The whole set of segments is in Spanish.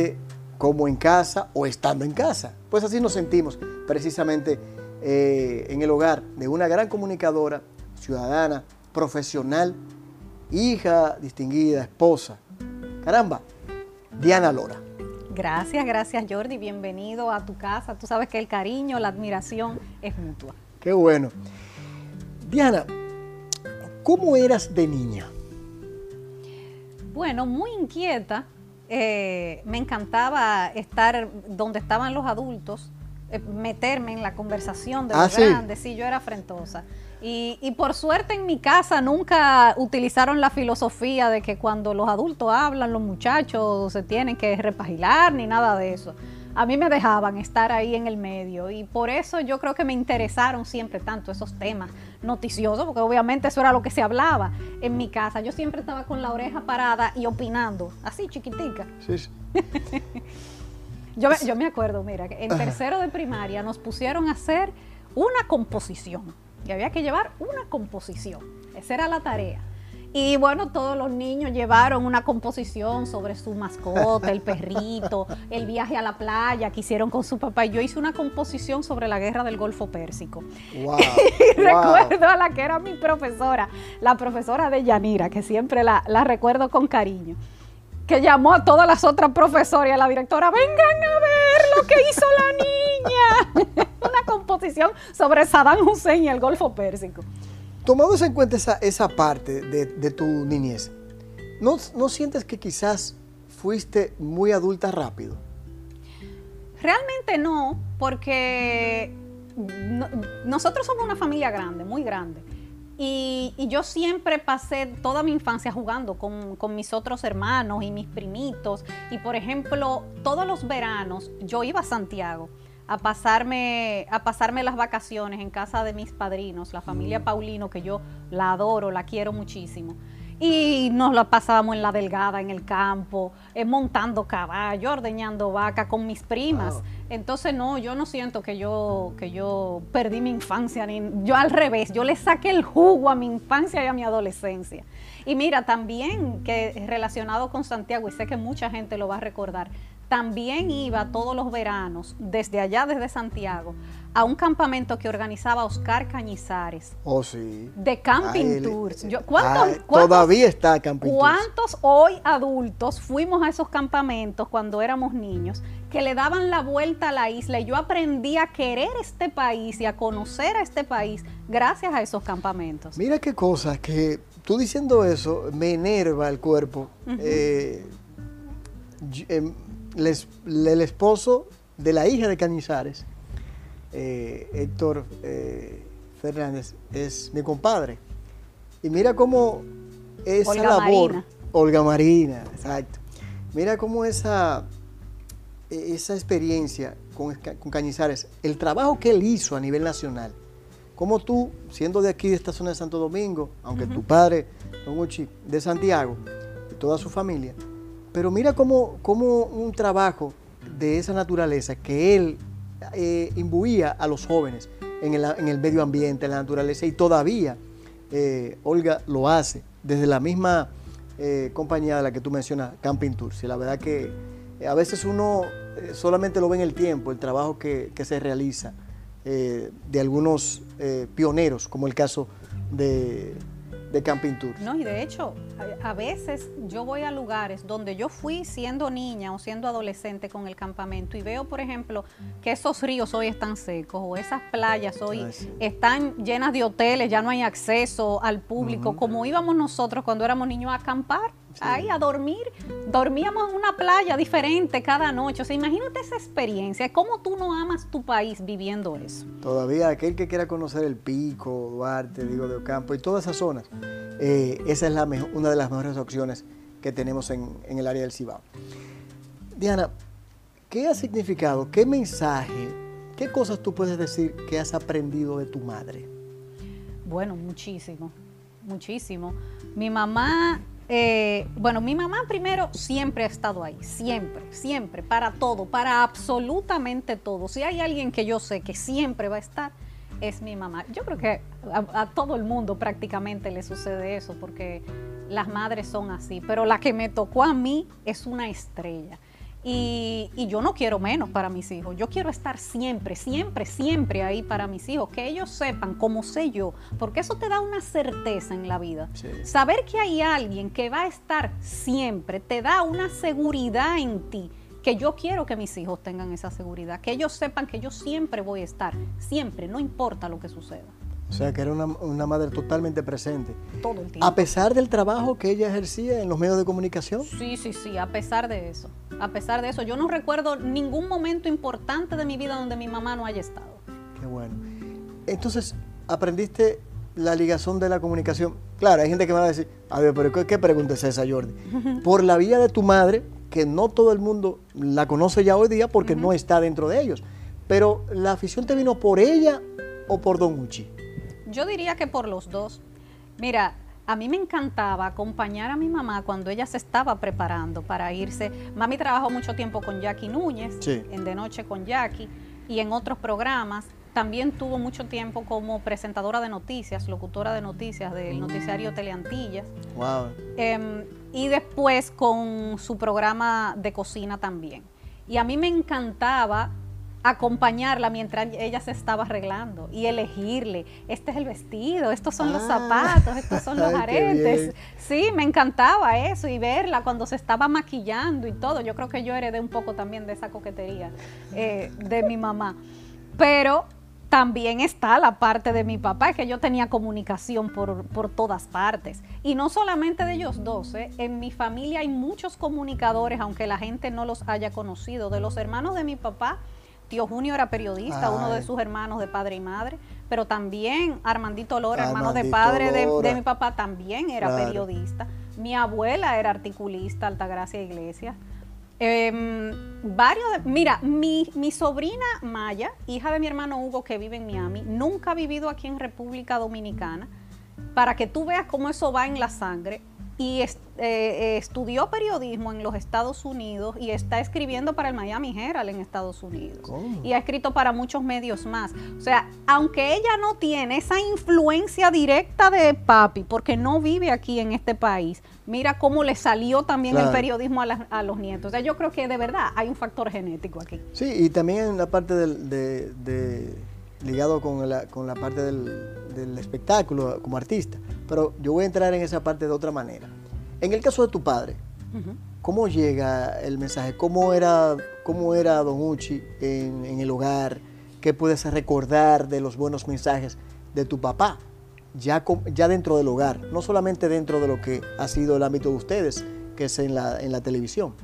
siente como en casa o estando en casa. Pues así nos sentimos precisamente eh, en el hogar de una gran comunicadora, ciudadana, profesional, hija distinguida, esposa. Caramba, Diana Lora. Gracias, gracias Jordi, bienvenido a tu casa. Tú sabes que el cariño, la admiración es mutua. Qué bueno. Diana, ¿cómo eras de niña? Bueno, muy inquieta. Eh, me encantaba estar donde estaban los adultos, eh, meterme en la conversación de ah, los grandes. Sí, yo era afrentosa. Y, por suerte en mi casa nunca utilizaron la filosofía de que cuando los adultos hablan, los muchachos se tienen que repagilar ni nada de eso. A mí me dejaban estar ahí en el medio y por eso yo creo que me interesaron siempre tanto esos temas noticiosos, porque obviamente eso era lo que se hablaba en mi casa. Yo siempre estaba con la oreja parada y opinando, así chiquitica. Sí, sí. yo, me, yo me acuerdo, mira, que en tercero de primaria nos pusieron a hacer una composición y había que llevar una composición. Esa era la tarea. Y bueno, todos los niños llevaron una composición sobre su mascota, el perrito, el viaje a la playa que hicieron con su papá. Y yo hice una composición sobre la guerra del Golfo Pérsico. y recuerdo a la que era mi profesora, la profesora de Yanira, que siempre la, la recuerdo con cariño que llamó a todas las otras profesoras y a la directora, vengan a ver lo que hizo la niña. Una composición sobre Saddam Hussein y el Golfo Pérsico. Tomando en cuenta esa, parte de, tu niñez, ¿no, ¿no sientes que quizás fuiste muy adulta rápido? Realmente no, porque nosotros somos una familia grande, muy grande. Y, yo siempre pasé toda mi infancia jugando con, con, mis otros hermanos y mis primitos. Y por ejemplo, todos los veranos yo iba a Santiago a pasarme, a pasarme las vacaciones en casa de mis padrinos, la familia mm. Paulino, que yo la adoro, la quiero muchísimo. Y nos la pasábamos en la delgada, en el campo, eh, montando caballo, ordeñando vaca con mis primas. Entonces, no, yo no siento que yo, que yo perdí mi infancia, ni, yo al revés, yo le saqué el jugo a mi infancia y a mi adolescencia. Y mira, también que relacionado con Santiago, y sé que mucha gente lo va a recordar, también iba todos los veranos, desde allá, desde Santiago, a un campamento que organizaba Oscar Cañizares. Oh, sí. De Camping Tours. todavía está Camping Tours. ¿Cuántos hoy adultos fuimos a esos campamentos cuando éramos niños que le daban la vuelta a la isla y yo aprendí a querer este país y a conocer a este país gracias a esos campamentos? Mira qué cosa, que tú diciendo eso me enerva el cuerpo. Eh, el esposo de la hija de Cañizares, eh, Héctor eh, Fernández, es mi compadre. Y mira cómo esa labor, Olga Marina, exacto. Mira cómo esa, esa experiencia con, Cañizares, el trabajo que él hizo a nivel nacional, como tú, siendo de aquí, de esta zona de Santo Domingo, aunque tu padre, Don Uchi, de Santiago, y toda su familia, pero mira cómo, un trabajo de esa naturaleza que él eh, imbuía a los jóvenes en el, medio ambiente, en la naturaleza, y todavía eh, Olga lo hace desde la misma eh, compañía de la que tú mencionas, Camping Tours. Y la verdad que a veces uno solamente lo ve en el tiempo, el trabajo que, que se realiza de algunos pioneros, como el caso de de Camping Tour. No, y de hecho, a, veces yo voy a lugares donde yo fui siendo niña o siendo adolescente con el campamento y veo, por ejemplo, que esos ríos hoy están secos o esas playas hoy están llenas de hoteles, ya no hay acceso al público, como íbamos nosotros cuando éramos niños a acampar ahí a dormir. Dormíamos en una playa diferente cada noche. O sea, imagínate esa experiencia. ¿Cómo tú no amas tu país viviendo eso? Todavía aquel que quiera conocer el Pico, Duarte, digo, de Ocampo y todas esas zonas, eh, esa es la una de las mejores opciones que tenemos en, en el área del Cibao. Diana, ¿qué ha significado, qué mensaje, qué cosas tú puedes decir que has aprendido de tu madre? Bueno, muchísimo, muchísimo. Mi mamá eh, bueno, mi mamá primero siempre ha estado ahí, siempre, siempre, para todo, para absolutamente todo. Si hay alguien que yo sé que siempre va a estar, es mi mamá. Yo creo que a, todo el mundo prácticamente le sucede eso, porque las madres son así, pero la que me tocó a mí es una estrella. Y, yo no quiero menos para mis hijos. Yo quiero estar siempre, siempre, siempre ahí para mis hijos. Que ellos sepan como sé yo. Porque eso te da una certeza en la vida. Saber que hay alguien que va a estar siempre te da una seguridad en ti. Que yo quiero que mis hijos tengan esa seguridad. Que ellos sepan que yo siempre voy a estar. Siempre, no importa lo que suceda. O sea, que era una, madre totalmente presente. Todo el tiempo. A pesar del trabajo que ella ejercía en los medios de comunicación. Sí, sí, sí, a pesar de eso. A pesar de eso, yo no recuerdo ningún momento importante de mi vida donde mi mamá no haya estado. Qué bueno. Entonces, aprendiste la ligación de la comunicación. Claro, hay gente que me va a decir, a ver, pero ¿qué pregunta es esa, Jordi? Por la vía de tu madre, que no todo el mundo la conoce ya hoy día porque no está dentro de ellos. Pero la afición te vino por ella o por Don Uchi. Yo diría que por los dos. Mira, a mí me encantaba acompañar a mi mamá cuando ella se estaba preparando para irse. Mami trabajó mucho tiempo con Jackie Núñez, en De Noche con Jackie, y en otros programas. También tuvo mucho tiempo como presentadora de noticias, locutora de noticias del noticiario Teleantillas. Wow. Em, y después con su programa de cocina también. Y a mí me encantaba acompañarla mientras ella se estaba arreglando y elegirle, este es el vestido, estos son los ah. zapatos, estos son los aretes. Sí, me encantaba eso y verla cuando se estaba maquillando y todo. Yo creo que yo heredé un poco también de esa coquetería eh, de mi mamá. Pero también está la parte de mi papá, que yo tenía comunicación por, por todas partes. Y no solamente de ellos dos, ¿eh? en mi familia hay muchos comunicadores, aunque la gente no los haya conocido. De los hermanos de mi papá, Tío Junio era periodista, uno de sus hermanos de padre y madre, pero también Armandito Lora, hermano de padre de, mi papá, también era periodista. Mi abuela era articulista, Altagracia Iglesias. Em, varios, mira, mi, mi sobrina Maya, hija de mi hermano Hugo que vive en Miami, nunca ha vivido aquí en República Dominicana. Para que tú veas cómo eso va en la sangre, y eh, eh, estudió periodismo en los Estados Unidos y está escribiendo para el Miami Herald en Estados Unidos. Y ha escrito para muchos medios más. O sea, aunque ella no tiene esa influencia directa de papi, porque no vive aquí en este país, mira cómo le salió también el periodismo a, los nietos. O sea, yo creo que de verdad hay un factor genético aquí. Sí, y también en la parte de, ligado con la, con la parte del, del espectáculo como artista. Pero yo voy a entrar en esa parte de otra manera. En el caso de tu padre, ¿cómo llega el mensaje? ¿Cómo era, cómo era Don Uchi en, el hogar? ¿Qué puedes recordar de los buenos mensajes de tu papá? Ya, ya dentro del hogar, no solamente dentro de lo que ha sido el ámbito de ustedes, que es en la, en la televisión.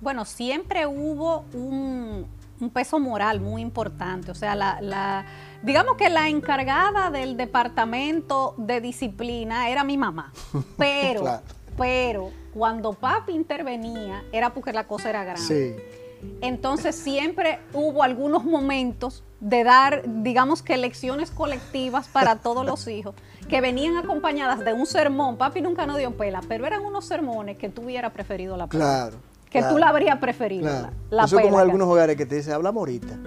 Bueno, siempre hubo un, un peso moral muy importante. O sea, la, digamos que la encargada del departamento de disciplina era mi mamá. Pero, pero cuando papi intervenía era porque la cosa era grande. Entonces siempre hubo algunos momentos de dar, digamos que lecciones colectivas para todos los hijos, que venían acompañadas de un sermón. Papi nunca nos dio pela, pero eran unos sermones que tú hubieras preferido la pela. Claro que tú la habrías preferido. La, Eso es como en algunos hogares que te dicen, hablamos ahorita.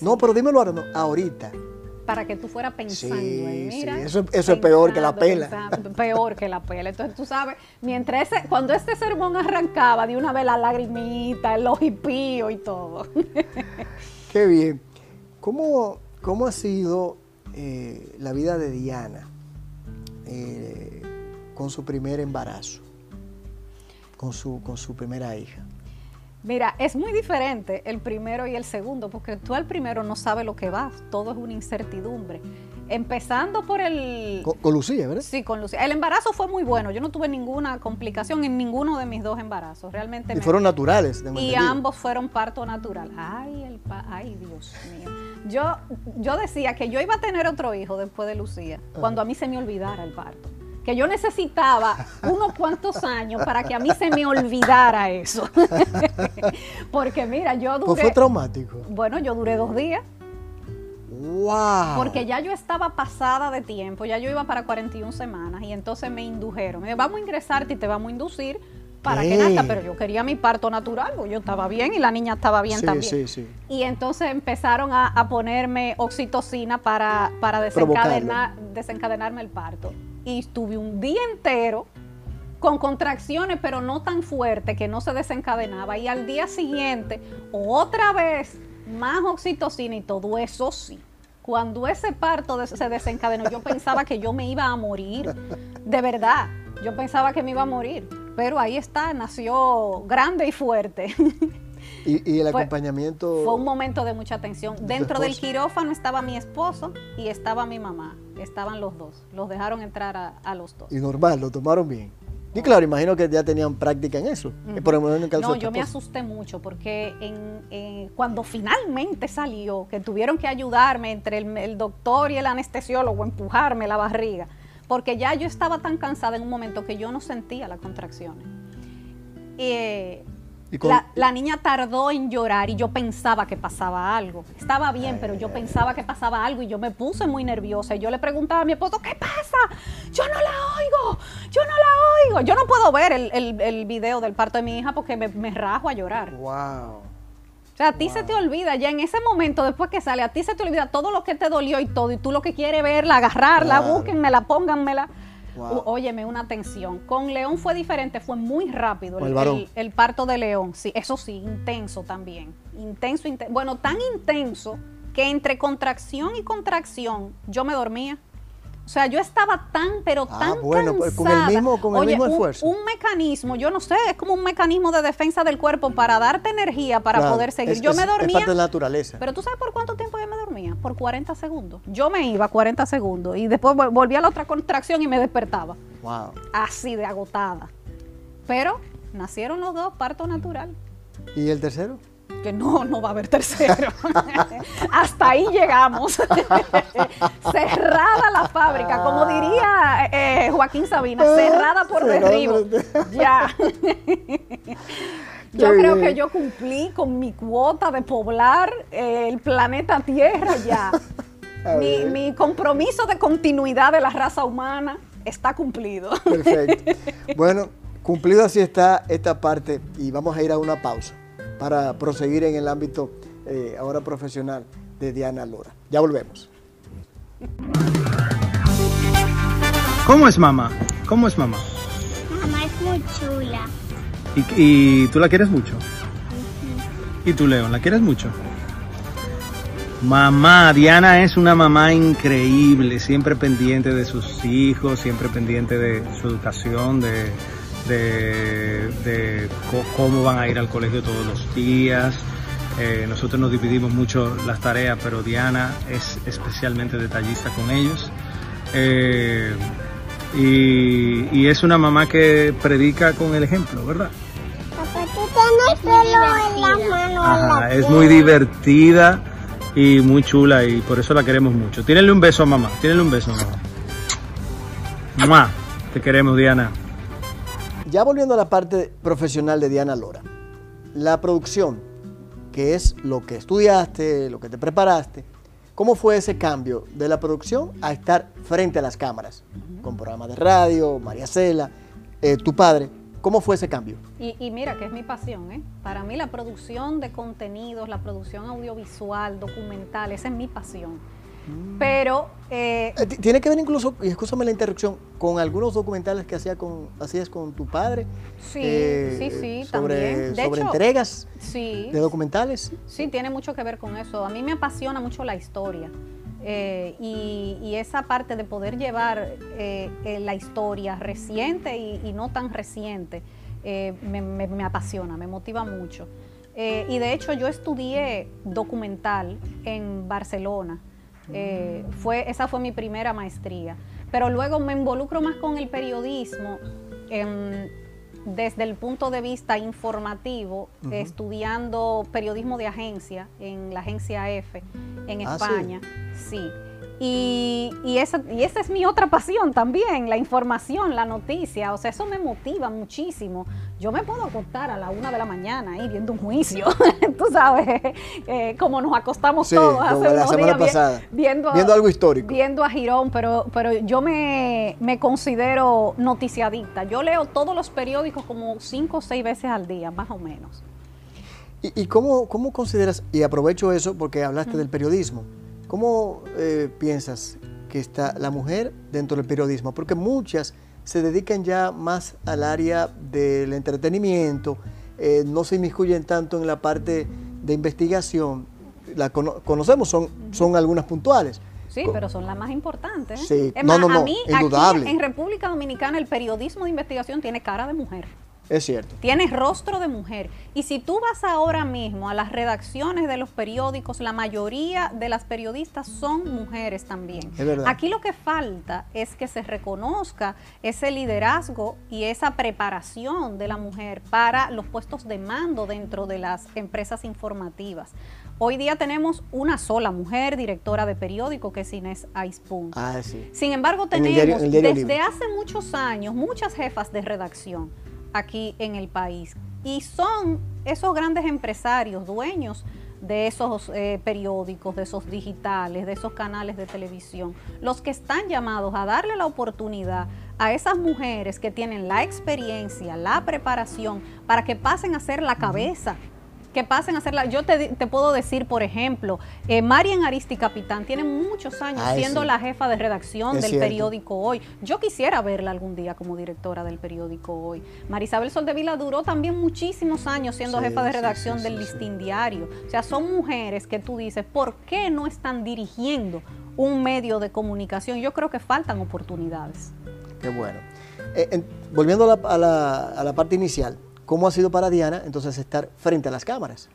No, pero dímelo ahora, no, ahorita. Para que tú fueras pensando. Sí, mira, Eso, es peor que la pela. peor que la pela. Entonces tú sabes, mientras ese, cuando este sermón arrancaba, de una vez la lagrimita, el ojipío y todo. Qué bien. ¿Cómo, cómo ha sido eh, la vida de Diana eh, con su primer embarazo? Con su, con su primera hija? Mira, es muy diferente el primero y el segundo, porque tú al primero no sabes lo que va, todo es una incertidumbre. Empezando por el... Con, Lucía, ¿verdad? Sí, con Lucía. El embarazo fue muy bueno, yo no tuve ninguna complicación en ninguno de mis dos embarazos, realmente. Y fueron naturales. De y ambos fueron parto natural. Ay, el ay, Dios mío. Yo, yo decía que yo iba a tener otro hijo después de Lucía, cuando a mí se me olvidara el parto que yo necesitaba unos cuantos años para que a mí se me olvidara eso. Porque mira, yo duré... Pues fue traumático. Bueno, yo duré dos días. Wow. Porque ya yo estaba pasada de tiempo, ya yo iba para 41 semanas y entonces me indujeron. Me vamos a ingresarte y te vamos a inducir para que nazca, pero yo quería mi parto natural, porque yo estaba bien y la niña estaba bien también. Sí, sí. Y entonces empezaron a, ponerme oxitocina para, para desencadenar, desencadenarme el parto y estuve un día entero con contracciones, pero no tan fuerte que no se desencadenaba. Y al día siguiente, otra vez, más oxitocina y todo eso sí. Cuando ese parto se desencadenó, yo pensaba que yo me iba a morir. De verdad, yo pensaba que me iba a morir. Pero ahí está, nació grande y fuerte. ¿Y, el acompañamiento? Fue un momento de mucha tensión. Dentro del quirófano estaba mi esposo y estaba mi mamá. Estaban los dos. Los dejaron entrar a, los dos. Y normal, lo tomaron bien. Y claro, imagino que ya tenían práctica en eso. no, yo me asusté mucho porque en, cuando finalmente salió, que tuvieron que ayudarme entre el, doctor y el anestesiólogo, empujarme la barriga, porque ya yo estaba tan cansada en un momento que yo no sentía las contracciones. Eh, la, niña tardó en llorar y yo pensaba que pasaba algo. Estaba bien, pero yo pensaba que pasaba algo y yo me puse muy nerviosa. Y yo le preguntaba a mi esposo, ¿qué pasa? Yo no la oigo, yo no la oigo. Yo no puedo ver el, el, video del parto de mi hija porque me, me rajo a llorar. Wow. O sea, a ti se te olvida, ya en ese momento, después que sale, a ti se te olvida todo lo que te dolió y todo, y tú lo que quieres verla, agarrarla, búsquenmela, pónganmela. Óyeme, una tensión. Con León fue diferente, fue muy rápido el, parto de León. Sí, eso sí, intenso también. Intenso, intenso. Bueno, tan intenso que entre contracción y contracción yo me dormía. O sea, yo estaba tan, pero ah, tan bueno, pues, con el mismo, con el mismo esfuerzo. Un, mecanismo, yo no sé, es como un mecanismo de defensa del cuerpo para darte energía para poder seguir. yo me dormía. Es parte de la naturaleza. Pero tú sabes por cuánto tiempo yo me dormía? Por 40 segundos. Yo me iba 40 segundos y después volvía a la otra contracción y me despertaba. Wow. Así de agotada. Pero nacieron los dos, parto natural. ¿Y el tercero? Que no, no va a haber tercero. Hasta ahí llegamos. cerrada la fábrica, como diría eh, Joaquín Sabina, cerrada por derribo. Ya. yo creo que yo cumplí con mi cuota de poblar el planeta Tierra ya. Mi, mi, compromiso de continuidad de la raza humana está cumplido. Perfecto. Bueno, cumplido así está esta parte y vamos a ir a una pausa para proseguir en el ámbito eh, ahora profesional de Diana Lora. Ya volvemos. ¿Cómo es mamá? ¿Cómo es mamá? Mamá es muy chula. ¿Y, tú la quieres mucho? ¿Y tú, León, la quieres mucho? Mamá, Diana es una mamá increíble, siempre pendiente de sus hijos, siempre pendiente de su educación, de, de, cómo van a ir al colegio todos los días. Eh, nosotros nos dividimos mucho las tareas, pero Diana es especialmente detallista con ellos. Eh, y, es una mamá que predica con el ejemplo, ¿verdad? Papá, tú tienes pelo en la mano. es muy divertida y muy chula y por eso la queremos mucho. Tírenle un beso a mamá, tírenle un beso a mamá. Mamá, te queremos, Diana. Ya volviendo a la parte profesional de Diana Lora, la producción, que es lo que estudiaste, lo que te preparaste, ¿cómo fue ese cambio de la producción a estar frente a las cámaras? Con programas de radio, María Cela, eh, tu padre, ¿cómo fue ese cambio? Y, y, mira que es mi pasión, ¿eh? Para mí la producción de contenidos, la producción audiovisual, documental, esa es mi pasión. Mm. Pero... Eh, eh, tiene que ver incluso, y escúchame la interrupción, con algunos documentales que hacía con, hacías con tu padre. Sí, eh, sí, sí, sobre, sobre entregas de documentales. Sí, tiene mucho que ver con eso. A mí me apasiona mucho la historia. y, esa parte de poder llevar la historia reciente y, no tan reciente me, apasiona, me motiva mucho. y de hecho yo estudié documental en Barcelona eh, fue, esa fue mi primera maestría. Pero luego me involucro más con el periodismo em, desde el punto de vista informativo, estudiando periodismo de agencia en la agencia F en ah, España. sí. Y, y, esa, y esa es mi otra pasión también, la información, la noticia. O sea, eso me motiva muchísimo. Yo me puedo acostar a la una de la mañana ahí viendo un juicio, tú sabes, eh, como nos acostamos todos hace unos días pasada, viendo, viendo, algo histórico. Viendo a Girón, pero, pero yo me, me considero noticiadicta. Yo leo todos los periódicos como cinco o seis veces al día, más o menos. ¿Y, y cómo, cómo consideras, y aprovecho eso porque hablaste del periodismo, ¿Cómo eh, piensas que está la mujer dentro del periodismo? Porque muchas se dedican ya más al área del entretenimiento, eh, no se inmiscuyen tanto en la parte de investigación. La conocemos, son, son algunas puntuales. Sí, pero son las más importantes. ¿eh? Sí, no, no, no, a mí, indudable. en República Dominicana el periodismo de investigación tiene cara de mujer. Es cierto. Tiene rostro de mujer. Y si tú vas ahora mismo a las redacciones de los periódicos, la mayoría de las periodistas son mujeres también. Es verdad. Aquí lo que falta es que se reconozca ese liderazgo y esa preparación de la mujer para los puestos de mando dentro de las empresas informativas. Hoy día tenemos una sola mujer directora de periódico que es Inés Aispun. Ah, sí. Sin embargo, tenemos desde hace muchos años muchas jefas de redacción aquí en el país. Y son esos grandes empresarios, dueños de esos eh, periódicos, de esos digitales, de esos canales de televisión, los que están llamados a darle la oportunidad a esas mujeres que tienen la experiencia, la preparación, para que pasen a ser la cabeza que pasen a hacerla. Yo te, puedo decir, por ejemplo, eh, Marian Aristi Capitán tiene muchos años siendo la jefa de redacción del periódico Hoy. Yo quisiera verla algún día como directora del periódico Hoy. Marisabel Soldevila duró también muchísimos años siendo jefa de redacción del Listín Diario. O sea, son mujeres que tú dices, ¿por qué no están dirigiendo un medio de comunicación? Yo creo que faltan oportunidades. Qué bueno. Eh, volviendo a la parte inicial, ¿Cómo ha sido para Diana entonces estar frente a las cámaras?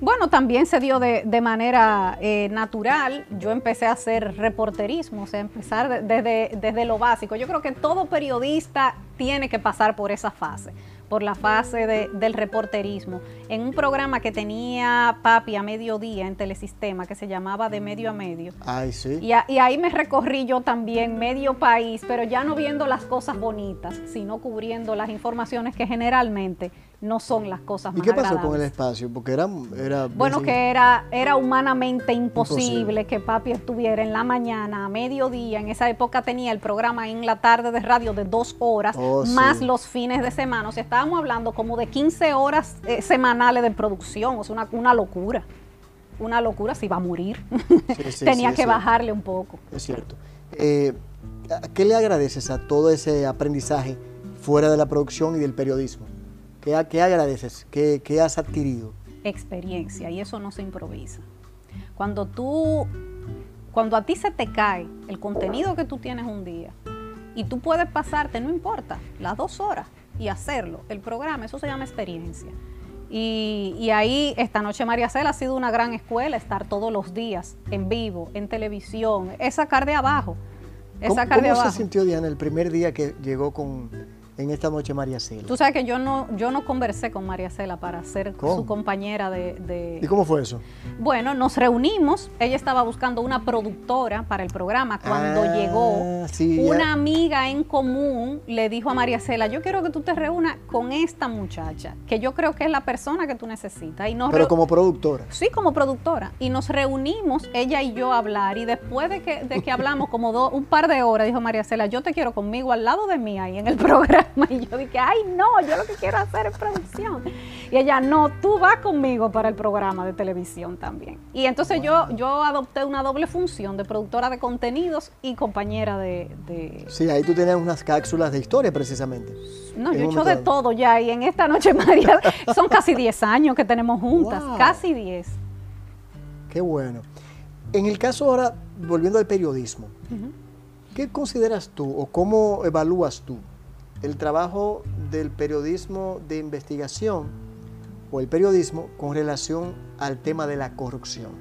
Bueno, también se dio de, manera eh, natural. Yo empecé a hacer reporterismo, o sea, empezar desde, desde lo básico. Yo creo que todo periodista tiene que pasar por esa fase por la fase del reporterismo, en un programa que tenía Papi a mediodía en Telesistema, que se llamaba De Medio a Medio. Ay, sí. Y, y, ahí me recorrí yo también medio país, pero ya no viendo las cosas bonitas, sino cubriendo las informaciones que generalmente no son las cosas más ¿Y qué pasó con el espacio? Porque era... era bueno, que era, era humanamente imposible, que papi estuviera en la mañana, a mediodía. En esa época tenía el programa en la tarde de radio de dos horas, oh, más los fines de semana. O sea, estábamos hablando como de 15 horas eh, semanales de producción. O sea, una, una locura. Una locura, se iba a morir. tenía que bajarle un poco. Es cierto. Eh, ¿Qué le agradeces a todo ese aprendizaje fuera de la producción y del periodismo? ¿Qué, agradeces? ¿Qué, has adquirido? Experiencia, y eso no se improvisa. Cuando tú, cuando a ti se te cae el contenido que tú tienes un día, y tú puedes pasarte, no importa, las dos horas y hacerlo, el programa, eso se llama experiencia. Y, ahí, esta noche María Cela ha sido una gran escuela, estar todos los días en vivo, en televisión, es sacar de abajo. Es sacar de abajo. se sintió Diana el primer día que llegó con, en esta noche María Cela. Tú sabes que yo no, yo no conversé con María Cela para ser su compañera de, ¿Y cómo fue eso? Bueno, nos reunimos, ella estaba buscando una productora para el programa. Cuando ah, llegó, una amiga en común le dijo a María Cela, yo quiero que tú te reúnas con esta muchacha, que yo creo que es la persona que tú necesitas. Y Pero como productora. Sí, como productora. Y nos reunimos, ella y yo, a hablar. Y después de que, de que hablamos como un par de horas, dijo María Cela, yo te quiero conmigo al lado de mí ahí en el programa. Y yo dije, ay, no, yo lo que quiero hacer es producción. Y ella, no, tú vas conmigo para el programa de televisión también. Y entonces yo, yo adopté una doble función de productora de contenidos y compañera de... Sí, ahí tú tenías unas cápsulas de historia precisamente. No, yo he hecho de todo ya. Y en esta noche, María, son casi 10 años que tenemos juntas, casi 10. Qué bueno. En el caso ahora, volviendo al periodismo, ¿qué consideras tú o cómo evalúas tú el trabajo del periodismo de investigación o el periodismo con relación al tema de la corrupción?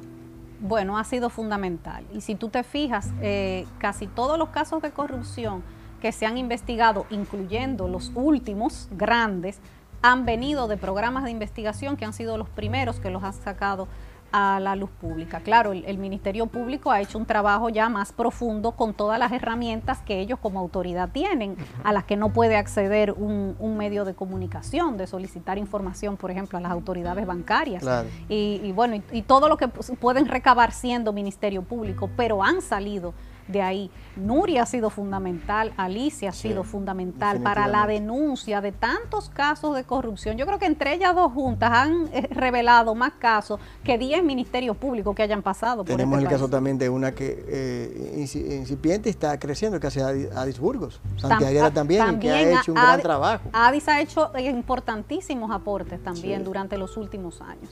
Bueno, ha sido fundamental. Y si tú te fijas, eh, casi todos los casos de corrupción que se han investigado, incluyendo los últimos grandes, han venido de programas de investigación que han sido los primeros que los han sacado a la luz pública. Claro, el, Ministerio Público ha hecho un trabajo ya más profundo con todas las herramientas que ellos como autoridad tienen, a las que no puede acceder un, medio de comunicación, de solicitar información, por ejemplo, a las autoridades bancarias. Y, bueno, y, todo lo que pueden recabar siendo Ministerio Público, pero han salido de ahí. Nuria ha sido fundamental, Alicia ha sido fundamental para la denuncia de tantos casos de corrupción. Yo creo que entre ellas dos juntas han eh, revelado más casos que 10 ministerios públicos que hayan pasado. Tenemos este el caso también de una que eh, incipiente está creciendo, que hace Adis Burgos. Santiago también, que ha hecho un gran trabajo. Adis ha hecho importantísimos aportes también durante los últimos años.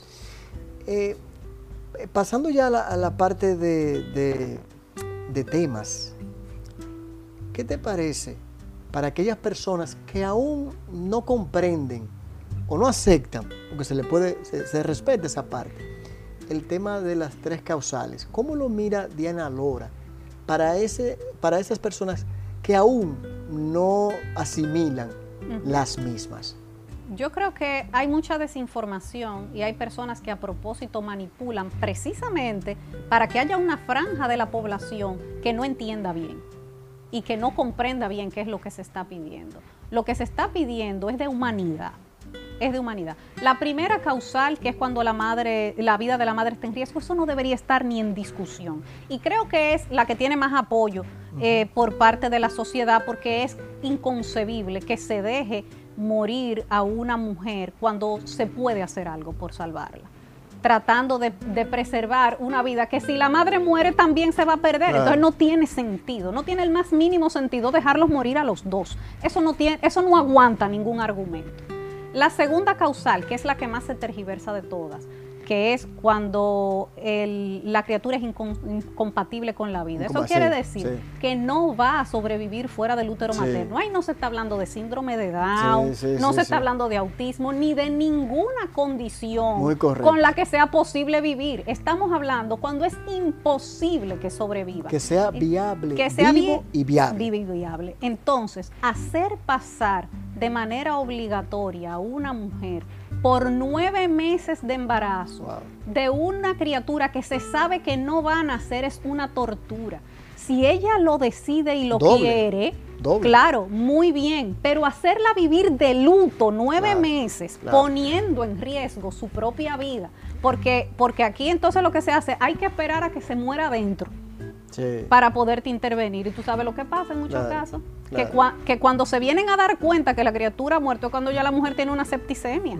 Eh, pasando ya a la, parte de temas ¿Qué te parece para aquellas personas que aún no comprenden o no aceptan, porque se le puede, se, respeta esa parte, el tema de las tres causales? ¿Cómo lo mira Diana Lora para, ese, para esas personas que aún no asimilan las mismas? Yo creo que hay mucha desinformación y hay personas que a propósito manipulan precisamente para que haya una franja de la población que no entienda bien y que no comprenda bien qué es lo que se está pidiendo. Lo que se está pidiendo es de humanidad, es de humanidad. La primera causal, que es cuando la madre, la vida de la madre está en riesgo, eso no debería estar ni en discusión. Y creo que es la que tiene más apoyo eh, por parte de la sociedad, porque es inconcebible que se deje morir a una mujer cuando se puede hacer algo por salvarla tratando de, preservar una vida que si la madre muere también se va a perder. Entonces no tiene sentido, no tiene el más mínimo sentido dejarlos morir a los dos. Eso no, tiene, eso no aguanta ningún argumento. La segunda causal, que es la que más se tergiversa de todas, que es cuando la criatura es incompatible con la vida. Eso quiere decir que no va a sobrevivir fuera del útero materno. Ahí no se está hablando de síndrome de Down, no se está hablando de autismo, ni de ninguna condición con la que sea posible vivir. Estamos hablando cuando es imposible que sobreviva. Que sea viable, que sea vivo y viable. Vivo y viable. Entonces, hacer pasar de manera obligatoria a una mujer por nueve meses de embarazo de una criatura que se sabe que no va a nacer es una tortura. Si ella lo decide y lo quiere, claro, muy bien, pero hacerla vivir de luto nueve meses, poniendo en riesgo su propia vida, porque, porque aquí entonces lo que se hace, hay que esperar a que se muera adentro. Para poderte intervenir. Y tú sabes lo que pasa en muchos casos. Que, que, cuando se vienen a dar cuenta que la criatura ha muerto es cuando ya la mujer tiene una septicemia.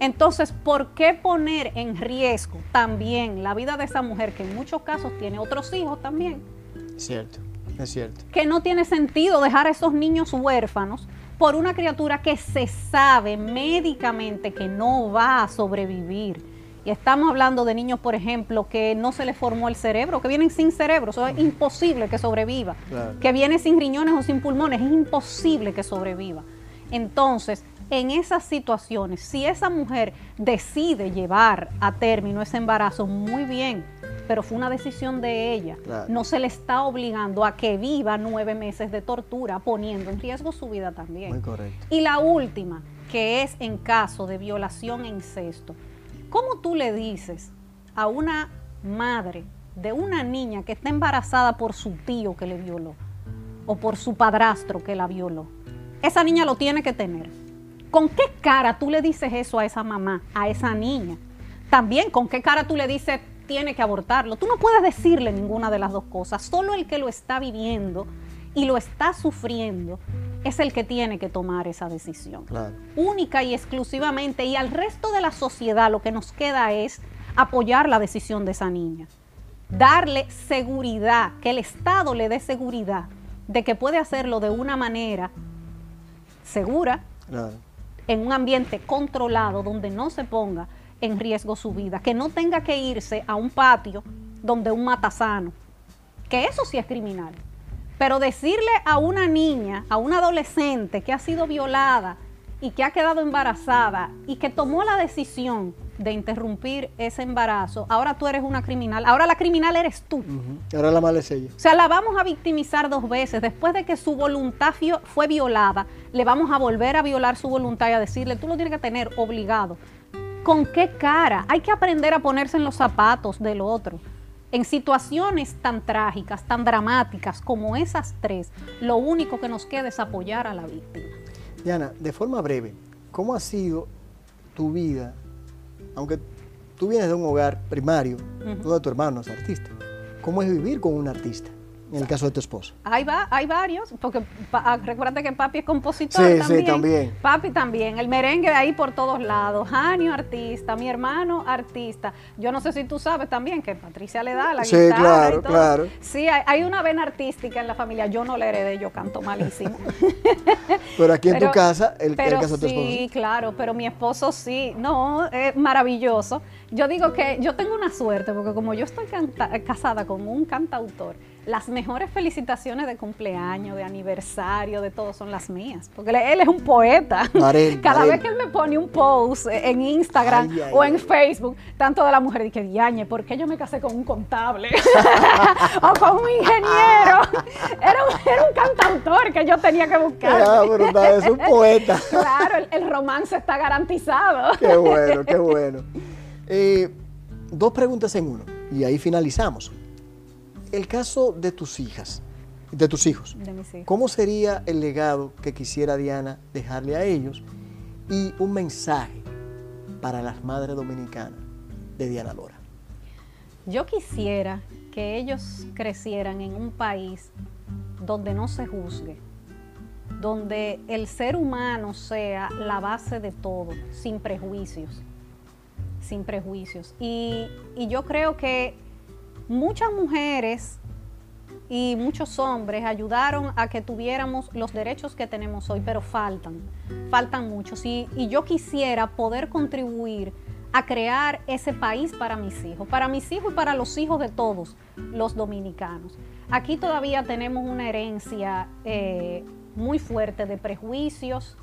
Entonces, ¿por qué poner en riesgo también la vida de esa mujer que en muchos casos tiene otros hijos también? Cierto, es cierto. Que no tiene sentido dejar a esos niños huérfanos por una criatura que se sabe médicamente que no va a sobrevivir. Y estamos hablando de niños, por ejemplo, que no se les formó el cerebro, que vienen sin cerebro, eso es imposible que sobreviva. Que viene sin riñones o sin pulmones, es imposible que sobreviva. Entonces, en esas situaciones, si esa mujer decide llevar a término ese embarazo, muy bien, pero fue una decisión de ella. No se le está obligando a que viva nueve meses de tortura, poniendo en riesgo su vida también. Muy correcto. Y la última, que es en caso de violación e incesto. ¿Cómo tú le dices a una madre de una niña que está embarazada por su tío que le violó o por su padrastro que la violó? Esa niña lo tiene que tener ¿Con qué cara tú le dices eso a esa mamá, a esa niña? También, ¿con qué cara tú le dices tiene que abortarlo? Tú no puedes decirle ninguna de las dos cosas. Solo el que lo está viviendo y lo está sufriendo es el que tiene que tomar esa decisión. Única y exclusivamente. Y al resto de la sociedad lo que nos queda es apoyar la decisión de esa niña. Darle seguridad, que el Estado le dé seguridad de que puede hacerlo de una manera segura, en un ambiente controlado donde no se ponga en riesgo su vida, que no tenga que irse a un patio donde un matasano, que eso sí es criminal. Pero decirle a una niña, a una adolescente que ha sido violada y que ha quedado embarazada y que tomó la decisión de interrumpir ese embarazo, ahora tú eres una criminal, ahora la criminal eres tú. Ahora la mala es ella. O sea, la vamos a victimizar dos veces. Después de que su voluntad fue violada, le vamos a volver a violar su voluntad y a decirle, tú lo tienes que tener obligado. ¿Con qué cara? Hay que aprender a ponerse en los zapatos del otro. En situaciones tan trágicas, tan dramáticas como esas tres, lo único que nos queda es apoyar a la víctima. Diana, de forma breve, ¿cómo ha sido tu vida aunque tú vienes de un hogar primario, uh tu hermano es artista, cómo es vivir con un artista en el caso de tu esposo? Hay, va, hay varios, porque ah, recuerda que papi es compositor sí, también. Sí, también. Papi también, el merengue ahí por todos lados. Janio, artista, mi hermano, artista. Yo no sé si tú sabes también que Patricia le da la sí, guitarra claro, y todo. claro. Sí, hay, hay, una vena artística en la familia. Yo no le heredé, yo canto malísimo. pero aquí en tu casa, el, pero el caso de tu esposo. Sí, claro, pero mi esposo sí. No, es maravilloso. Yo digo que yo tengo una suerte, porque como yo estoy casada con un cantautor, las mejores felicitaciones de cumpleaños, de aniversario, de todo son las mías. Porque él es un poeta. Cada vez que él me pone un post en Instagram Ay, ay, o en ay. Facebook, tanto de la mujer, dice, diañe, ¿por qué yo me casé con un contable? o con un ingeniero. Era un, era un cantautor que yo tenía que buscar. Ah, brutal, es un poeta. claro, el, el romance está garantizado. Qué bueno, qué bueno. Eh, dos preguntas en uno y ahí finalizamos. El caso de tus hijas, de tus hijos. De mis hijos. ¿Cómo sería el legado que quisiera Diana dejarle a ellos? Y un mensaje para las madres dominicanas de Diana Lora. Yo quisiera que ellos crecieran en un país donde no se juzgue, donde el ser humano sea la base de todo, sin prejuicios, sin prejuicios. Y, y yo creo que muchas mujeres y muchos hombres ayudaron a que tuviéramos los derechos que tenemos hoy, pero faltan, faltan muchos. Y, y, yo quisiera poder contribuir a crear ese país para mis hijos, para mis hijos y para los hijos de todos los dominicanos. Aquí todavía tenemos una herencia eh, muy fuerte de prejuicios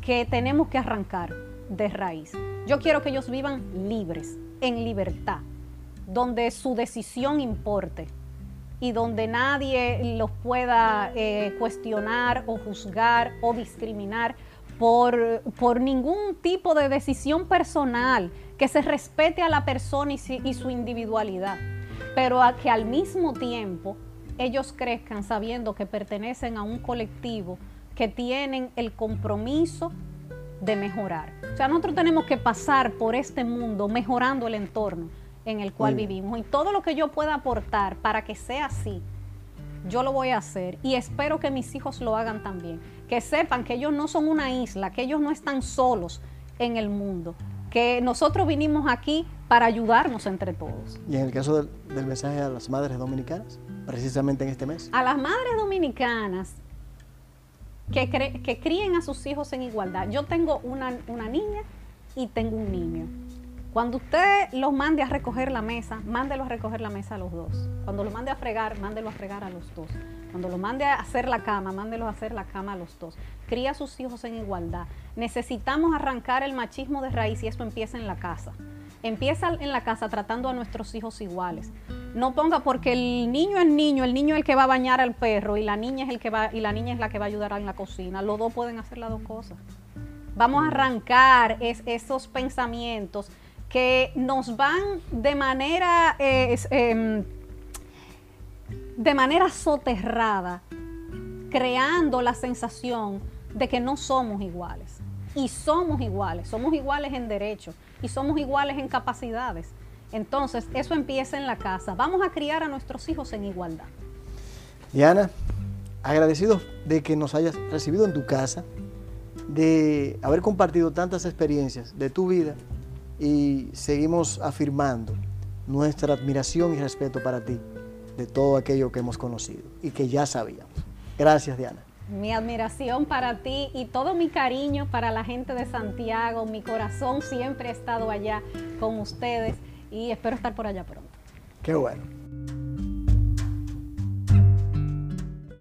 que tenemos que arrancar de raíz. Yo quiero que ellos vivan libres, en libertad, donde su decisión importe y donde nadie los pueda eh, cuestionar o juzgar o discriminar por, por, ningún tipo de decisión personal, que se respete a la persona y, y su individualidad, pero a que al mismo tiempo ellos crezcan sabiendo que pertenecen a un colectivo que tienen el compromiso de mejorar. O sea, nosotros tenemos que pasar por este mundo mejorando el entorno en el cual vivimos y todo lo que yo pueda aportar para que sea así, yo lo voy a hacer y espero que mis hijos lo hagan también, que sepan que ellos no son una isla, que ellos no están solos en el mundo, que nosotros vinimos aquí para ayudarnos entre todos. Y en el caso del, del mensaje a las madres dominicanas, precisamente en este mes. A las madres dominicanas que, cre que críen a sus hijos en igualdad. Yo tengo una, una niña y tengo un niño. Cuando usted los mande a recoger la mesa, mándelo a recoger la mesa a los dos. Cuando los mande a fregar, mándelo a fregar a los dos. Cuando los mande a hacer la cama, mándelo a hacer la cama a los dos. Cría a sus hijos en igualdad. Necesitamos arrancar el machismo de raíz y eso empieza en la casa. Empieza en la casa tratando a nuestros hijos iguales. No ponga porque el niño es niño, el niño es el que va a bañar al perro y la niña es el que va y la niña es la que va a ayudar en la cocina. Los dos pueden hacer las dos cosas. Vamos a arrancar es, esos pensamientos que nos van de manera eh, eh, de manera soterrada creando la sensación de que no somos iguales y somos iguales, somos iguales en derechos y somos iguales en capacidades. Entonces, eso empieza en la casa. Vamos a criar a nuestros hijos en igualdad. Diana, agradecido de que nos hayas recibido en tu casa, de haber compartido tantas experiencias de tu vida y seguimos afirmando nuestra admiración y respeto para ti de todo aquello que hemos conocido y que ya sabíamos. Gracias, Diana. Mi admiración para ti y todo mi cariño para la gente de Santiago. Mi corazón siempre ha estado allá con ustedes y espero estar por allá pronto. Qué bueno.